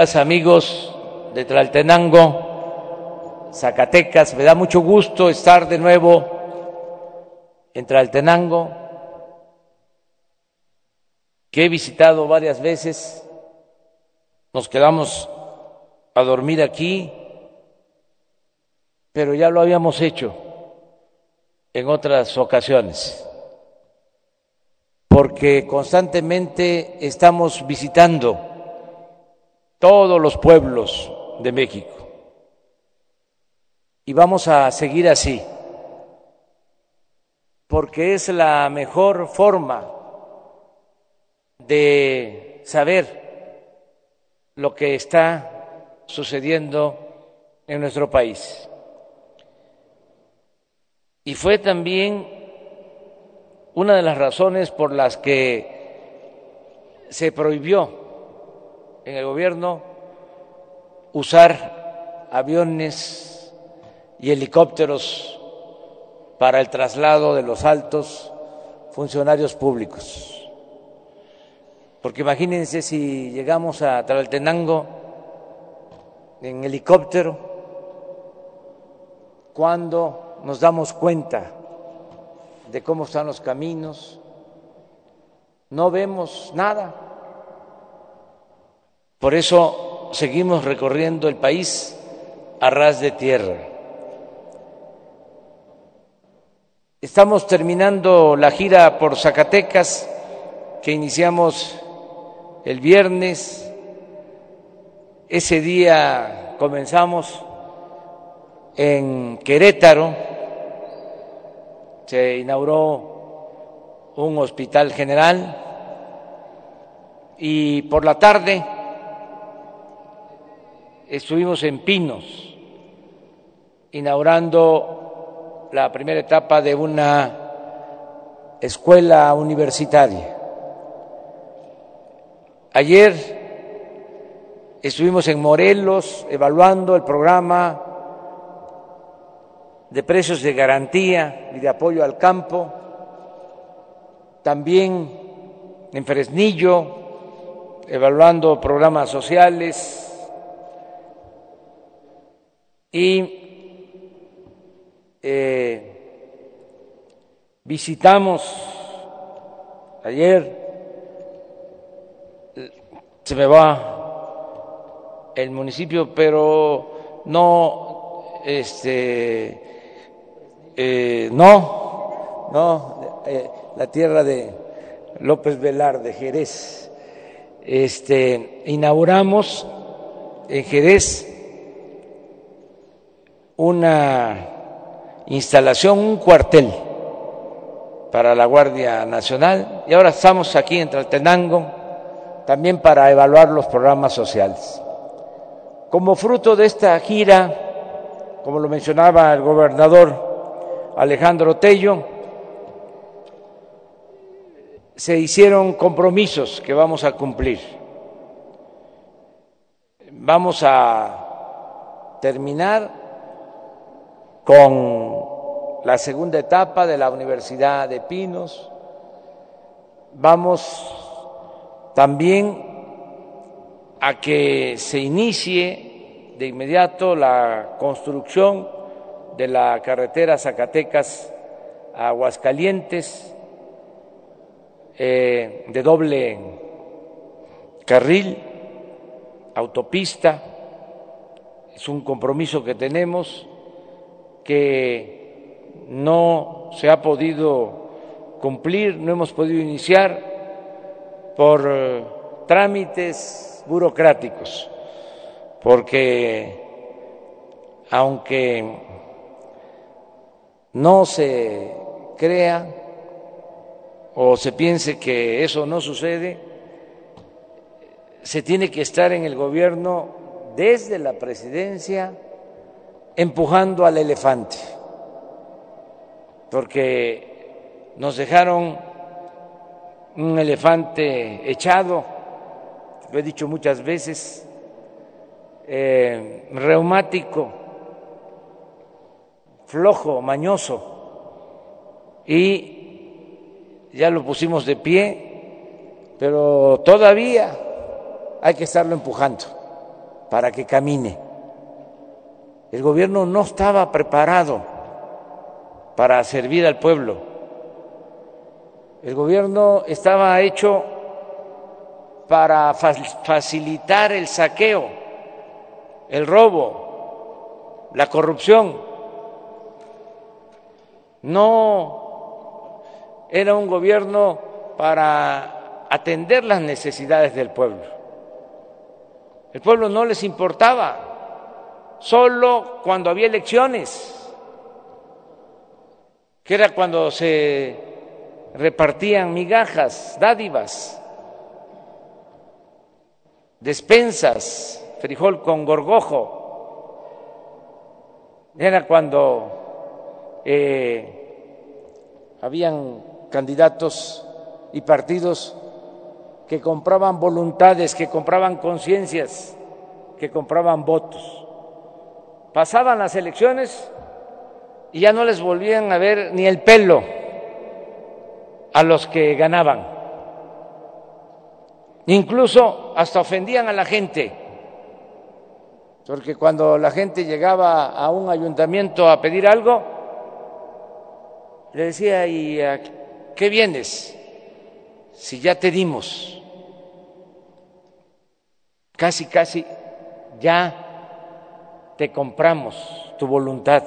amigos de Tlaltenango, Zacatecas, me da mucho gusto estar de nuevo en Tlaltenango, que he visitado varias veces. Nos quedamos a dormir aquí, pero ya lo habíamos hecho en otras ocasiones, porque constantemente estamos visitando todos los pueblos de México. Y vamos a seguir así, porque es la mejor forma de saber lo que está sucediendo en nuestro país. Y fue también una de las razones por las que se prohibió en el gobierno usar aviones y helicópteros para el traslado de los altos funcionarios públicos. Porque imagínense si llegamos a Tlaltenango en helicóptero, cuando nos damos cuenta de cómo están los caminos, no vemos nada por eso seguimos recorriendo el país a ras de tierra. Estamos terminando la gira por Zacatecas que iniciamos el viernes. Ese día comenzamos en Querétaro, se inauguró un hospital general y por la tarde estuvimos en Pinos, inaugurando la primera etapa de una escuela universitaria. Ayer estuvimos en Morelos evaluando el programa de precios de garantía y de apoyo al campo, también en Fresnillo, evaluando programas sociales, y eh, visitamos ayer, se me va el municipio, pero no, este, eh, no, no, eh, la tierra de López Velar de Jerez. Este, inauguramos en Jerez una instalación, un cuartel para la Guardia Nacional y ahora estamos aquí en Tlaltenango también para evaluar los programas sociales. Como fruto de esta gira, como lo mencionaba el gobernador Alejandro Tello, se hicieron compromisos que vamos a cumplir. Vamos a terminar con la segunda etapa de la Universidad de Pinos. Vamos también a que se inicie de inmediato la construcción de la carretera Zacatecas a Aguascalientes eh, de doble carril, autopista. Es un compromiso que tenemos que no se ha podido cumplir, no hemos podido iniciar por eh, trámites burocráticos, porque aunque no se crea o se piense que eso no sucede, se tiene que estar en el gobierno desde la presidencia empujando al elefante, porque nos dejaron un elefante echado, lo he dicho muchas veces, eh, reumático, flojo, mañoso, y ya lo pusimos de pie, pero todavía hay que estarlo empujando para que camine. El gobierno no estaba preparado para servir al pueblo. El gobierno estaba hecho para facilitar el saqueo, el robo, la corrupción. No era un gobierno para atender las necesidades del pueblo. El pueblo no les importaba, solo cuando había elecciones, que era cuando se repartían migajas, dádivas despensas, frijol con gorgojo. Era cuando eh, habían candidatos y partidos que compraban voluntades, que compraban conciencias, que compraban votos. Pasaban las elecciones y ya no les volvían a ver ni el pelo a los que ganaban. Incluso hasta ofendían a la gente, porque cuando la gente llegaba a un ayuntamiento a pedir algo, le decía, ¿y qué vienes? Si ya te dimos. Casi, casi, ya te compramos tu voluntad.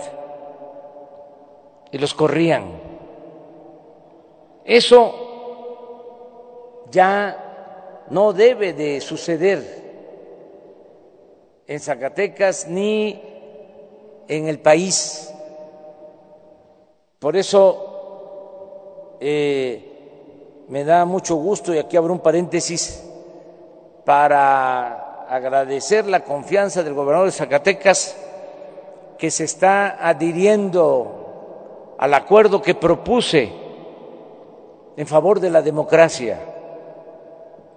Y los corrían. Eso ya no debe de suceder en Zacatecas ni en el país. Por eso eh, me da mucho gusto, y aquí abro un paréntesis, para agradecer la confianza del gobernador de Zacatecas que se está adhiriendo al acuerdo que propuse en favor de la democracia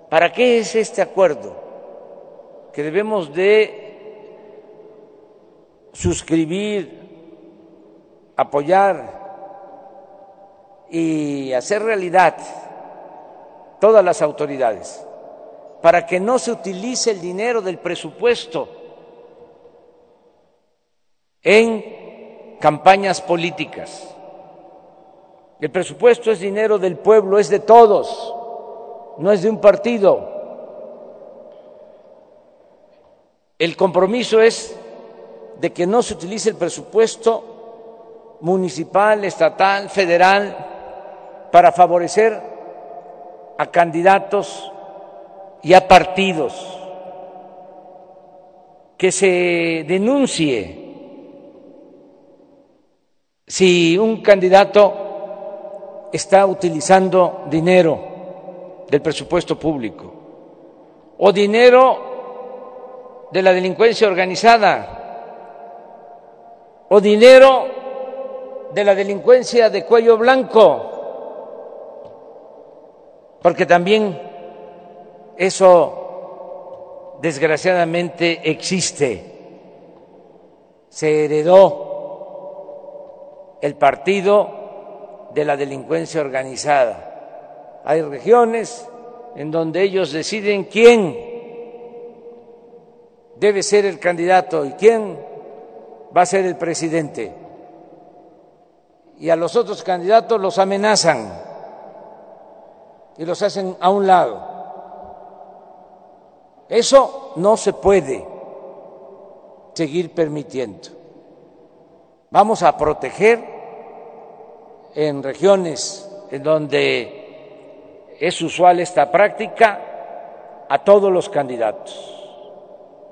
¿Para qué es este acuerdo? Que debemos de suscribir, apoyar y hacer realidad todas las autoridades para que no se utilice el dinero del presupuesto en campañas políticas. El presupuesto es dinero del pueblo, es de todos no es de un partido. El compromiso es de que no se utilice el presupuesto municipal, estatal, federal para favorecer a candidatos y a partidos, que se denuncie si un candidato está utilizando dinero del presupuesto público o dinero de la delincuencia organizada o dinero de la delincuencia de cuello blanco, porque también eso desgraciadamente existe. Se heredó el partido de la delincuencia organizada hay regiones en donde ellos deciden quién debe ser el candidato y quién va a ser el presidente. Y a los otros candidatos los amenazan y los hacen a un lado. Eso no se puede seguir permitiendo. Vamos a proteger en regiones en donde es usual esta práctica a todos los candidatos,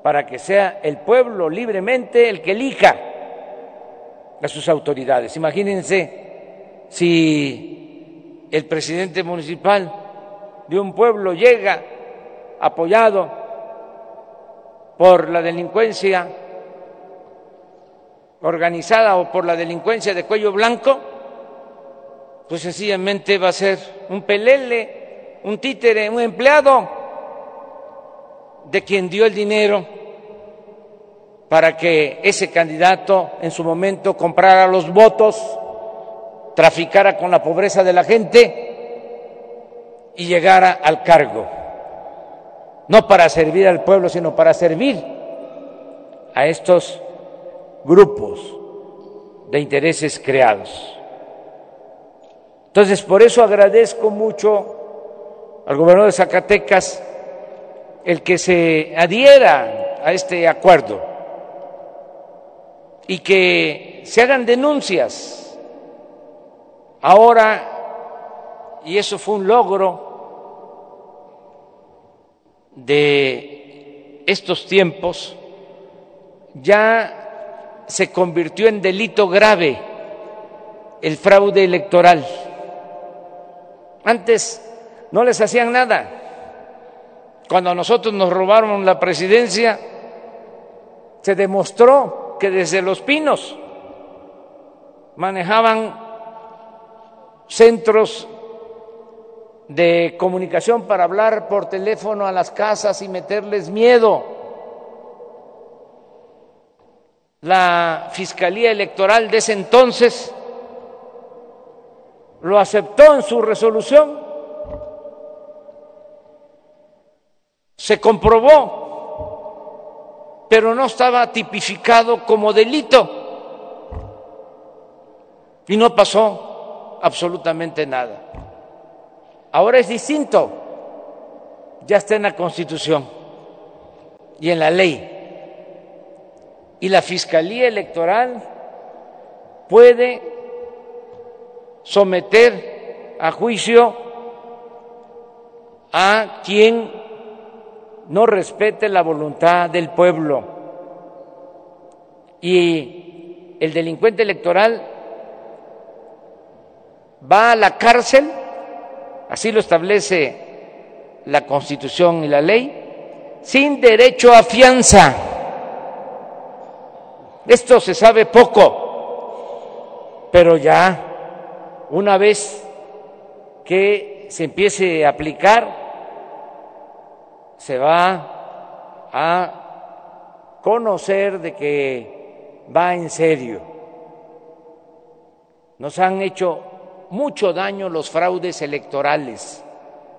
para que sea el pueblo libremente el que elija a sus autoridades. Imagínense si el presidente municipal de un pueblo llega apoyado por la delincuencia organizada o por la delincuencia de cuello blanco, pues sencillamente va a ser un pelele, un títere, un empleado de quien dio el dinero para que ese candidato en su momento comprara los votos, traficara con la pobreza de la gente y llegara al cargo, no para servir al pueblo, sino para servir a estos grupos de intereses creados. Entonces, por eso agradezco mucho al gobernador de Zacatecas el que se adhiera a este acuerdo y que se hagan denuncias. Ahora, y eso fue un logro de estos tiempos, ya se convirtió en delito grave el fraude electoral. Antes no les hacían nada. Cuando a nosotros nos robaron la presidencia, se demostró que desde los pinos manejaban centros de comunicación para hablar por teléfono a las casas y meterles miedo. La Fiscalía Electoral de ese entonces lo aceptó en su resolución. Se comprobó, pero no estaba tipificado como delito. Y no pasó absolutamente nada. Ahora es distinto. Ya está en la Constitución y en la ley. Y la Fiscalía Electoral puede someter a juicio a quien no respete la voluntad del pueblo. Y el delincuente electoral va a la cárcel así lo establece la Constitución y la ley, sin derecho a fianza. Esto se sabe poco, pero ya una vez que se empiece a aplicar, se va a conocer de que va en serio. Nos han mucho daño los fraudes electorales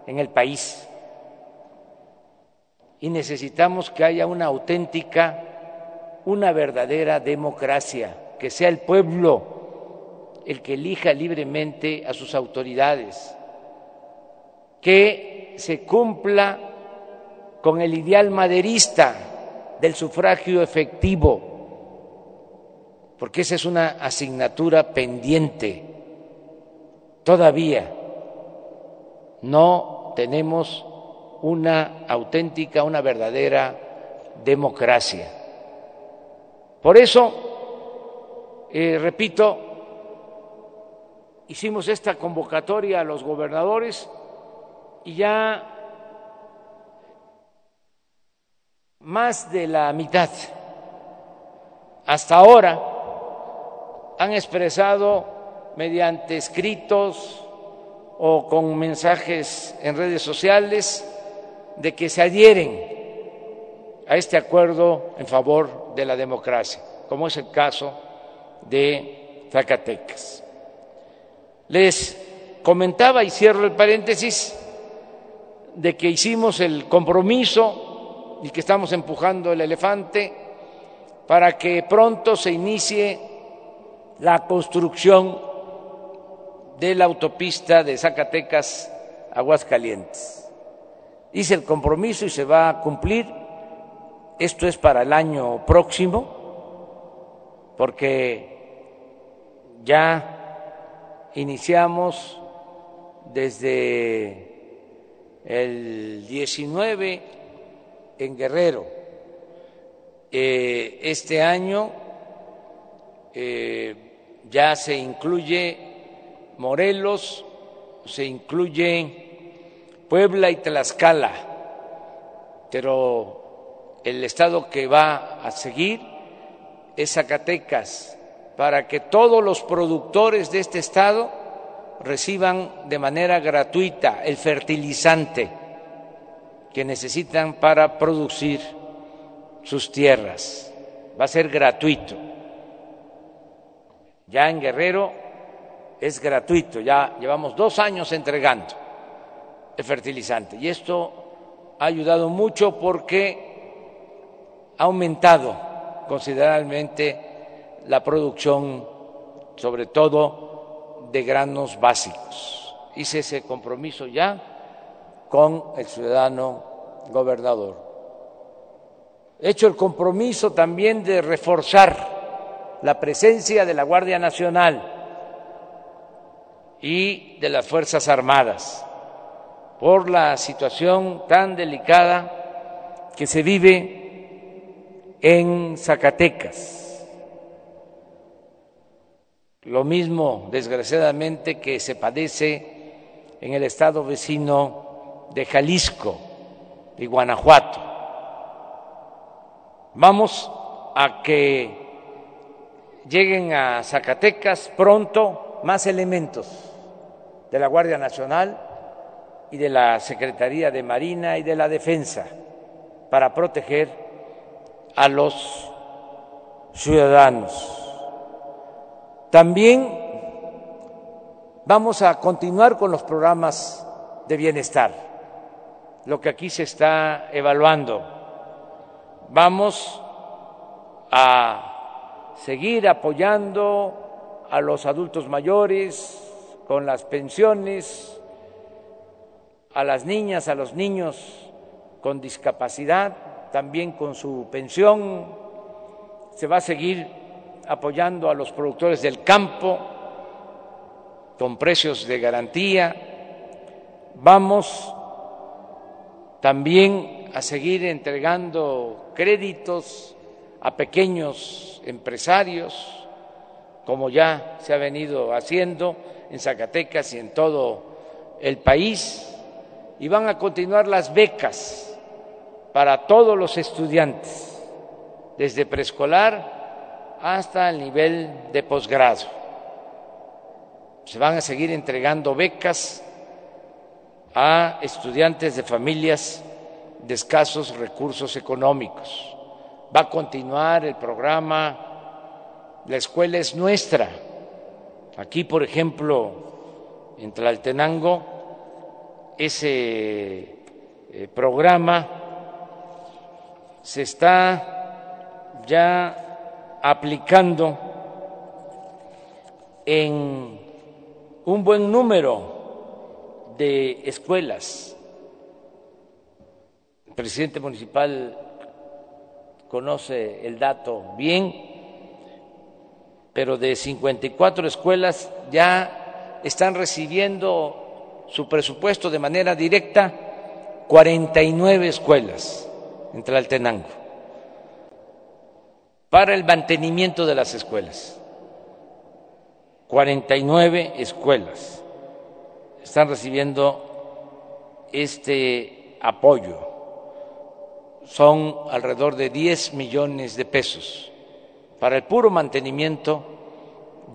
en el país. Y necesitamos que haya una auténtica, una verdadera democracia, que sea el pueblo el que elija libremente a sus autoridades, que se cumpla con el ideal maderista del sufragio efectivo, porque esa es una asignatura pendiente Todavía no tenemos una auténtica, una verdadera democracia. Por eso, eh, repito, hicimos esta convocatoria a los gobernadores y ya más de la mitad hasta ahora han expresado mediante escritos o con mensajes en redes sociales de que se adhieren a este acuerdo en favor de la democracia, como es el caso de Zacatecas. Les comentaba y cierro el paréntesis de que hicimos el compromiso y que estamos empujando el elefante para que pronto se inicie la construcción de la autopista de Zacatecas Aguascalientes. Hice el compromiso y se va a cumplir. Esto es para el año próximo, porque ya iniciamos desde el 19 en Guerrero. Eh, este año eh, ya se incluye Morelos, se incluye Puebla y Tlaxcala, pero el estado que va a seguir es Zacatecas, para que todos los productores de este estado reciban de manera gratuita el fertilizante que necesitan para producir sus tierras. Va a ser gratuito. Ya en Guerrero es gratuito, ya llevamos dos años entregando el fertilizante y esto ha ayudado mucho porque ha aumentado considerablemente la producción, sobre todo de granos básicos. Hice ese compromiso ya con el ciudadano gobernador. He hecho el compromiso también de reforzar la presencia de la Guardia Nacional y de las Fuerzas Armadas por la situación tan delicada que se vive en Zacatecas. Lo mismo, desgraciadamente, que se padece en el estado vecino de Jalisco y Guanajuato. Vamos a que lleguen a Zacatecas pronto más elementos de la Guardia Nacional y de la Secretaría de Marina y de la Defensa para proteger a los ciudadanos. También vamos a continuar con los programas de bienestar, lo que aquí se está evaluando. Vamos a seguir apoyando a los adultos mayores, con las pensiones a las niñas, a los niños con discapacidad, también con su pensión. Se va a seguir apoyando a los productores del campo con precios de garantía. Vamos también a seguir entregando créditos a pequeños empresarios, como ya se ha venido haciendo en Zacatecas y en todo el país. Y van a continuar las becas para todos los estudiantes, desde preescolar hasta el nivel de posgrado. Se van a seguir entregando becas a estudiantes de familias de escasos recursos económicos. Va a continuar el programa La escuela es nuestra Aquí, por ejemplo, en Tlaltenango, ese eh, programa se está ya aplicando en un buen número de escuelas. El presidente municipal conoce el dato bien pero de 54 escuelas ya están recibiendo su presupuesto de manera directa 49 escuelas en Tlaltenango para el mantenimiento de las escuelas. 49 escuelas están recibiendo este apoyo. Son alrededor de 10 millones de pesos para el puro mantenimiento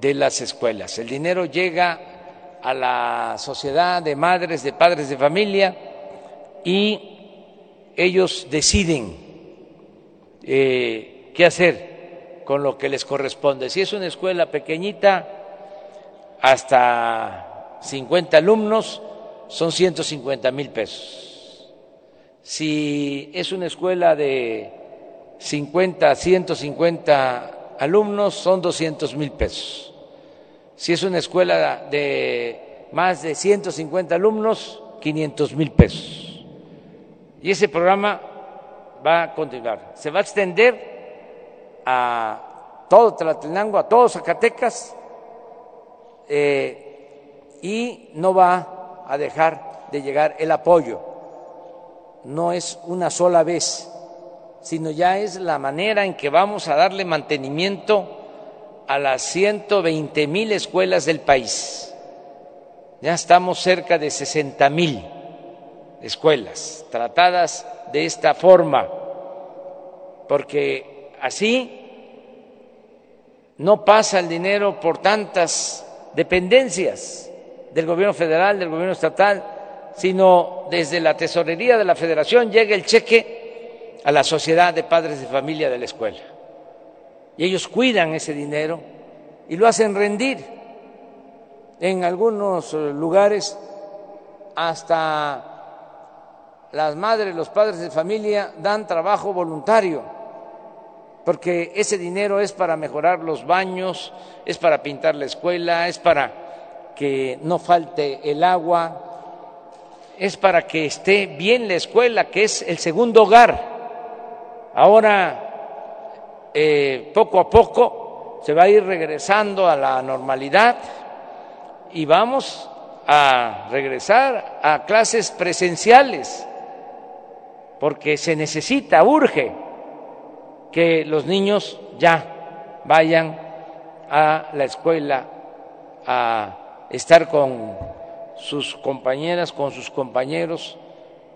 de las escuelas. El dinero llega a la sociedad de madres, de padres de familia y ellos deciden eh, qué hacer con lo que les corresponde. Si es una escuela pequeñita, hasta 50 alumnos, son 150 mil pesos. Si es una escuela de 50 a 150 alumnos son 200 mil pesos. Si es una escuela de más de 150 alumnos, 500 mil pesos. Y ese programa va a continuar. Se va a extender a todo Tlatenango, a todos Zacatecas, eh, y no va a dejar de llegar el apoyo. No es una sola vez sino ya es la manera en que vamos a darle mantenimiento a las 120 mil escuelas del país. Ya estamos cerca de 60 mil escuelas tratadas de esta forma, porque así no pasa el dinero por tantas dependencias del gobierno federal, del gobierno estatal, sino desde la tesorería de la federación llega el cheque a la sociedad de padres de familia de la escuela. Y ellos cuidan ese dinero y lo hacen rendir. En algunos eh, lugares hasta las madres, los padres de familia dan trabajo voluntario porque ese dinero es para mejorar los baños, es para pintar la escuela, es para que no falte el agua, es para que esté bien la escuela, que es el segundo hogar. Ahora, eh, poco a poco, se va a ir regresando a la normalidad y vamos a regresar a clases presenciales, porque se necesita, urge que los niños ya vayan a la escuela a estar con sus compañeras, con sus compañeros,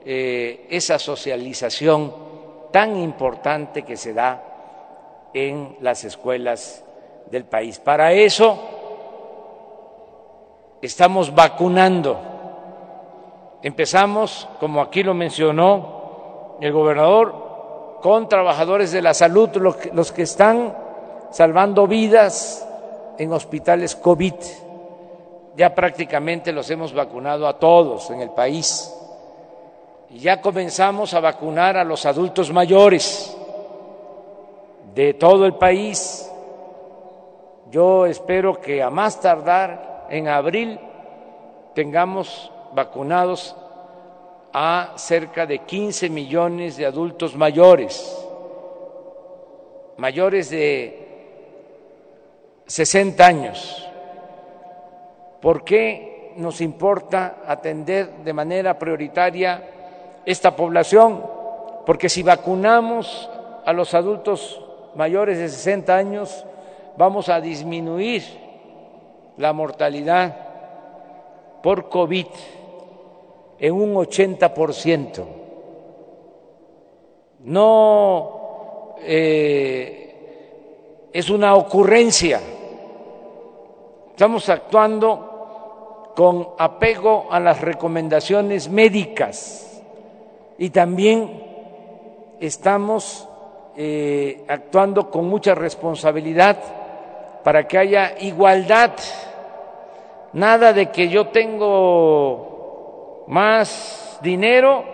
eh, esa socialización tan importante que se da en las escuelas del país. Para eso estamos vacunando. Empezamos, como aquí lo mencionó el gobernador, con trabajadores de la salud, los que están salvando vidas en hospitales COVID. Ya prácticamente los hemos vacunado a todos en el país. Y ya comenzamos a vacunar a los adultos mayores de todo el país. Yo espero que a más tardar en abril tengamos vacunados a cerca de 15 millones de adultos mayores, mayores de 60 años. ¿Por qué nos importa atender de manera prioritaria esta población? Porque si vacunamos a los adultos mayores de 60 años, vamos a disminuir la mortalidad por COVID en un 80%. No eh, es una ocurrencia. Estamos actuando con apego a las recomendaciones médicas y también estamos eh, actuando con mucha responsabilidad para que haya igualdad. Nada de que yo tengo más dinero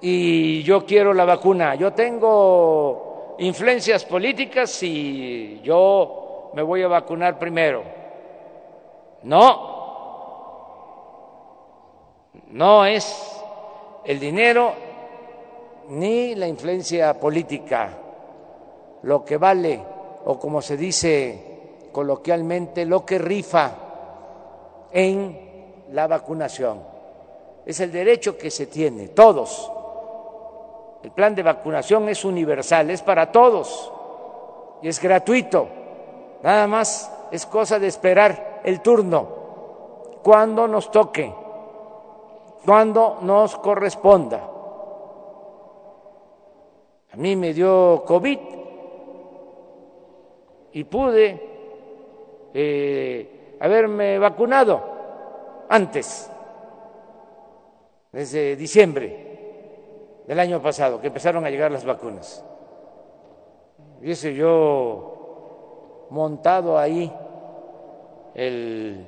y yo quiero la vacuna. Yo tengo influencias políticas y yo me voy a vacunar primero. No, no es el dinero ni la influencia política. Lo que vale, o como se dice coloquialmente, lo que rifa en la vacunación. Es el derecho que se tiene, todos. El plan de vacunación es universal, es para todos. Y es gratuito. Nada más es cosa de esperar el turno, cuando nos toque, cuando nos corresponda. A mí me dio COVID y pude eh, haberme vacunado antes desde diciembre del año pasado, que empezaron a llegar las vacunas. Hubiese yo montado ahí el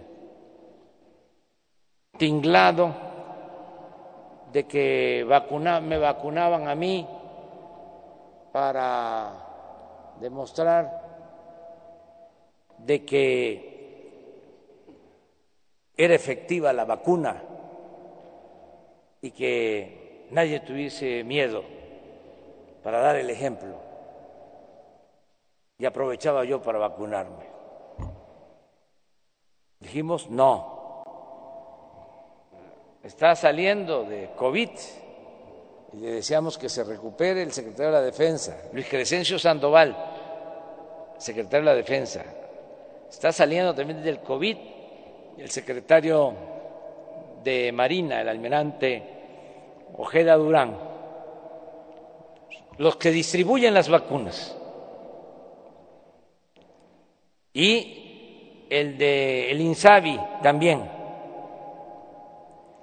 tinglado de que me vacunaban a mí para demostrar de que era efectiva la vacuna y que nadie tuviese miedo para dar el ejemplo. Y aprovechaba yo para vacunarme. Dijimos, no, está saliendo de COVID. Y le deseamos que se recupere el secretario de la Defensa, Luis Crescencio Sandoval, secretario de la Defensa. Está saliendo también del COVID el secretario de Marina, el almirante Ojeda Durán, los que distribuyen las vacunas. Y el de el Insabi también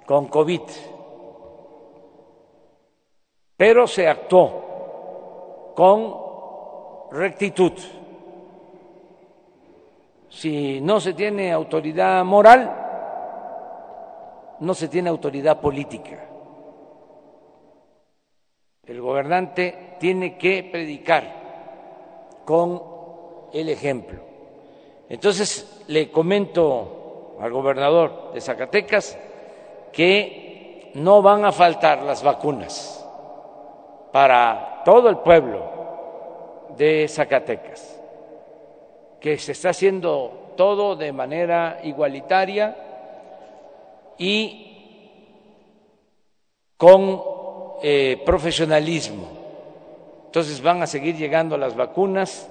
con COVID. Pero se actuó con rectitud. Si no se tiene autoridad moral, no se tiene autoridad política. El gobernante tiene que predicar con el ejemplo. Entonces le comento al gobernador de Zacatecas que no van a faltar las vacunas para todo el pueblo de Zacatecas, que se está haciendo todo de manera igualitaria y con eh, profesionalismo. Entonces van a seguir llegando las vacunas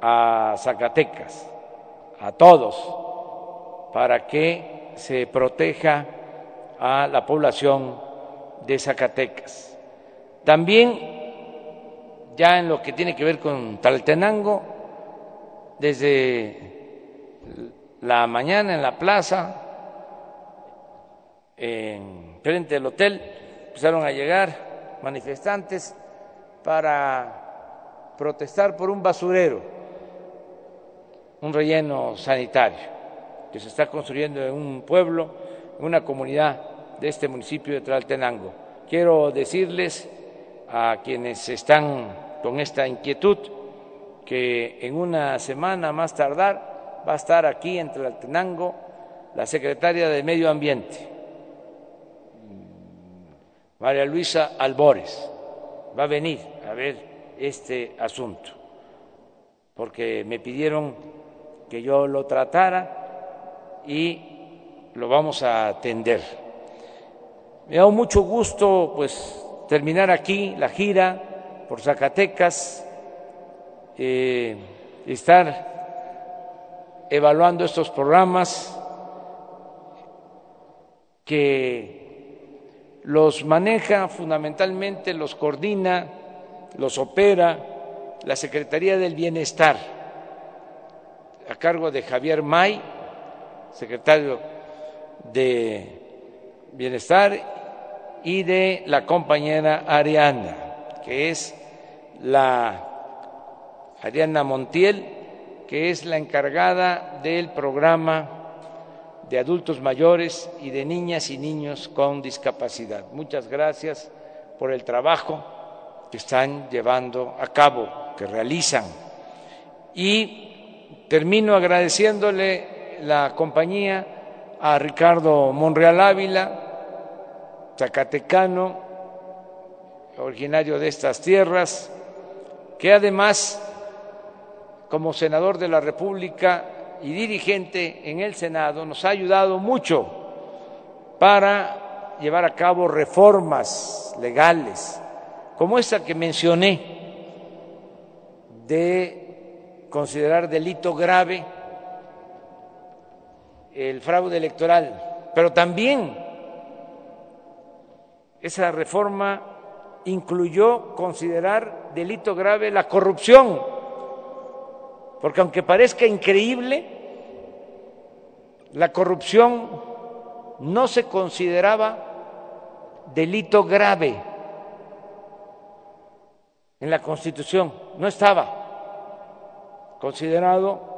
a Zacatecas, a todos, para que se proteja a la población de Zacatecas. También, ya en lo que tiene que ver con Taltenango, desde la mañana en la plaza, en frente del hotel, empezaron a llegar manifestantes para protestar por un basurero un relleno sanitario que se está construyendo en un pueblo, en una comunidad de este municipio de Tlaltenango. Quiero decirles a quienes están con esta inquietud que en una semana más tardar va a estar aquí en Tlaltenango la secretaria de Medio Ambiente, María Luisa Albores, va a venir a ver este asunto, porque me pidieron que yo lo tratara y lo vamos a atender. Me da mucho gusto pues terminar aquí la gira por Zacatecas, eh, estar evaluando estos programas que los maneja fundamentalmente, los coordina, los opera la Secretaría del Bienestar a cargo de Javier May, secretario de Bienestar, y de la compañera Ariana, que es la Ariana Montiel, que es la encargada del programa de adultos mayores y de niñas y niños con discapacidad. Muchas gracias por el trabajo que están llevando a cabo, que realizan. Y Termino agradeciéndole la compañía a Ricardo Monreal Ávila, zacatecano, originario de estas tierras, que además, como senador de la República y dirigente en el Senado, nos ha ayudado mucho para llevar a cabo reformas legales, como esta que mencioné, de considerar delito grave el fraude electoral, pero también esa reforma incluyó considerar delito grave la corrupción, porque aunque parezca increíble, la corrupción no se consideraba delito grave en la Constitución, no estaba considerado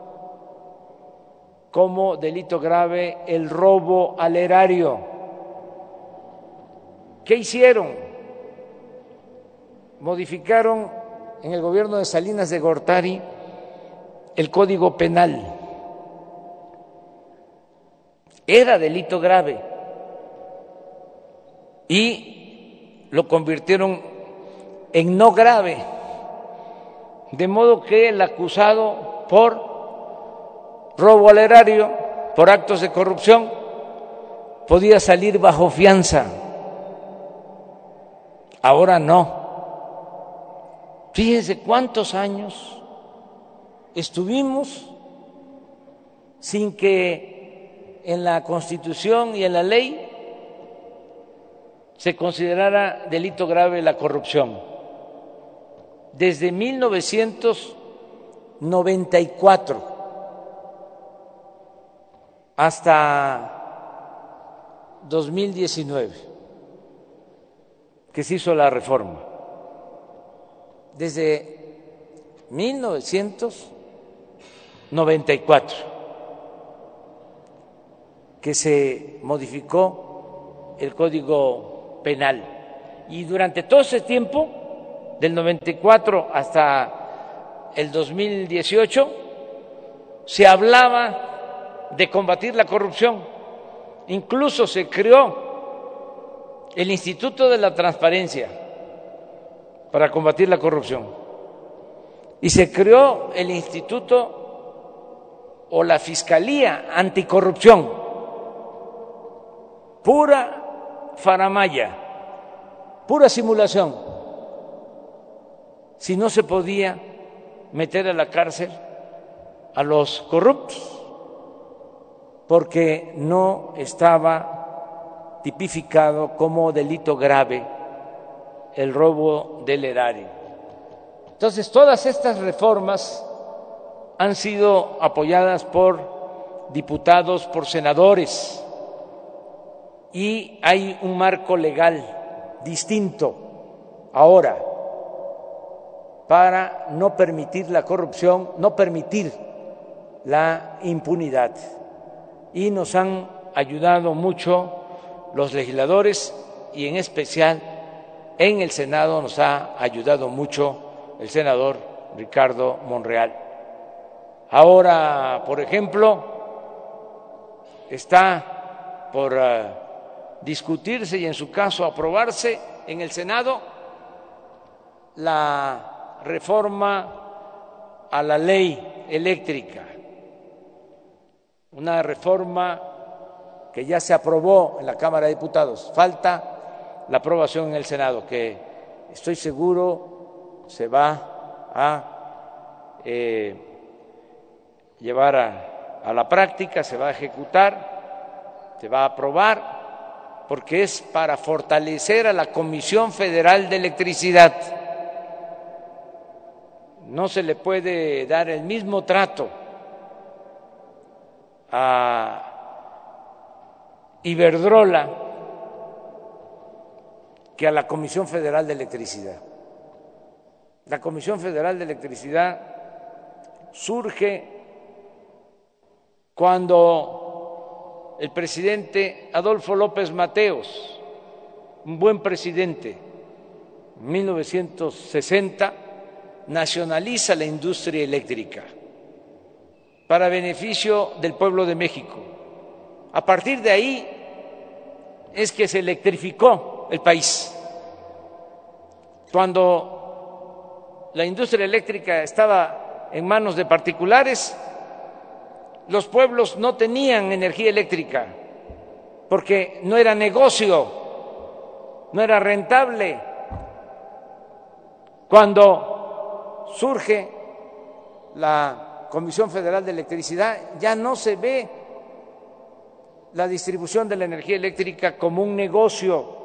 como delito grave el robo al erario. ¿Qué hicieron? Modificaron en el gobierno de Salinas de Gortari el Código Penal. Era delito grave y lo convirtieron en no grave de modo que el acusado por robo al erario, por actos de corrupción, podía salir bajo fianza. Ahora no. Fíjense cuántos años estuvimos sin que en la Constitución y en la ley se considerara delito grave la corrupción desde 1994 hasta 2019, que se hizo la reforma. Desde 1994, que se modificó el Código Penal. Y durante todo ese tiempo del 94 hasta el 2018 se hablaba de combatir la corrupción. Incluso se creó el Instituto de la Transparencia para combatir la corrupción. Y se creó el Instituto o la Fiscalía Anticorrupción. Pura faramaya, pura simulación. Si no se podía meter a la cárcel a los corruptos, porque no estaba tipificado como delito grave el robo del erario. Entonces, todas estas reformas han sido apoyadas por diputados, por senadores, y hay un marco legal distinto ahora para no permitir la corrupción, no permitir la impunidad. Y nos han ayudado mucho los legisladores y en especial en el Senado nos ha ayudado mucho el senador Ricardo Monreal. Ahora, por ejemplo, está por eh, discutirse y en su caso aprobarse en el Senado la reforma a la ley eléctrica, una reforma que ya se aprobó en la Cámara de Diputados. Falta la aprobación en el Senado, que estoy seguro se va a eh, llevar a, la práctica, se va a ejecutar, se va a aprobar, porque es para fortalecer a la Comisión Federal de Electricidad. No se le puede dar el mismo trato a Iberdrola que a la Comisión Federal de Electricidad. La Comisión Federal de Electricidad surge cuando el presidente Adolfo López Mateos, un buen presidente, en 1960, nacionaliza la industria eléctrica para beneficio del pueblo de México. A partir de ahí es que se electrificó el país. Cuando la industria eléctrica estaba en manos de particulares, los pueblos no tenían energía eléctrica porque no era negocio, no era rentable. Cuando surge la Comisión Federal de Electricidad, ya no se ve la distribución de la energía eléctrica como un negocio,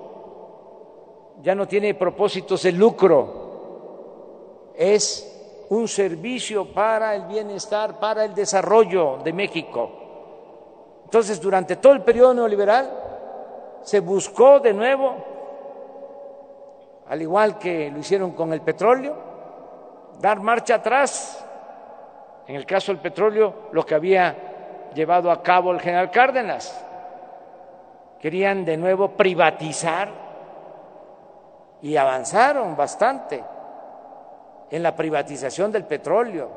ya no tiene propósitos de lucro, es un servicio para el bienestar, para el desarrollo de México. Entonces, durante todo el periodo neoliberal se buscó de nuevo, al igual que lo hicieron con el petróleo, dar marcha atrás. En el caso del petróleo, lo que había llevado a cabo el general Cárdenas. Querían de nuevo privatizar y avanzaron bastante en la privatización del petróleo,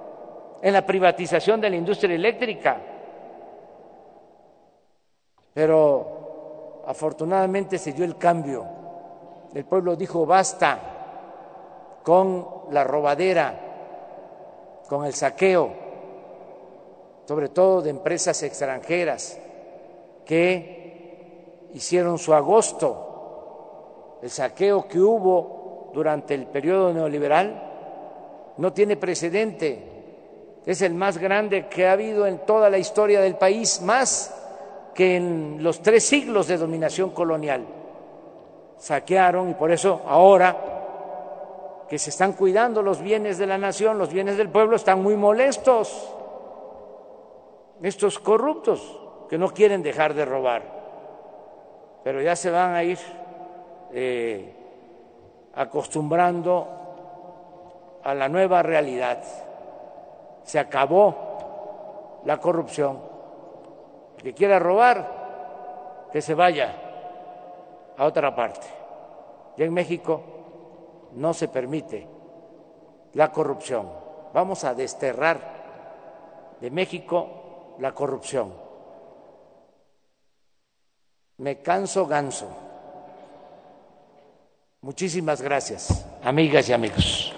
en la privatización de la industria eléctrica. Pero afortunadamente se dio el cambio. El pueblo dijo basta con la robadera, con el saqueo, sobre todo de empresas extranjeras que hicieron su agosto el saqueo que hubo durante el periodo neoliberal no tiene precedente. Es el más grande que ha habido en toda la historia del país, más que en los tres siglos de dominación colonial. Saquearon y por eso ahora que se están cuidando los bienes de la nación, los bienes del pueblo, están muy molestos. Estos corruptos que no quieren dejar de robar, pero ya se van a ir eh, acostumbrando a la nueva realidad. Se acabó la corrupción. El que quiera robar, que se vaya a otra parte. Ya en México no se permite la corrupción. vamos a desterrar de México la corrupción. Me canso ganso. Muchísimas gracias, amigas y amigos.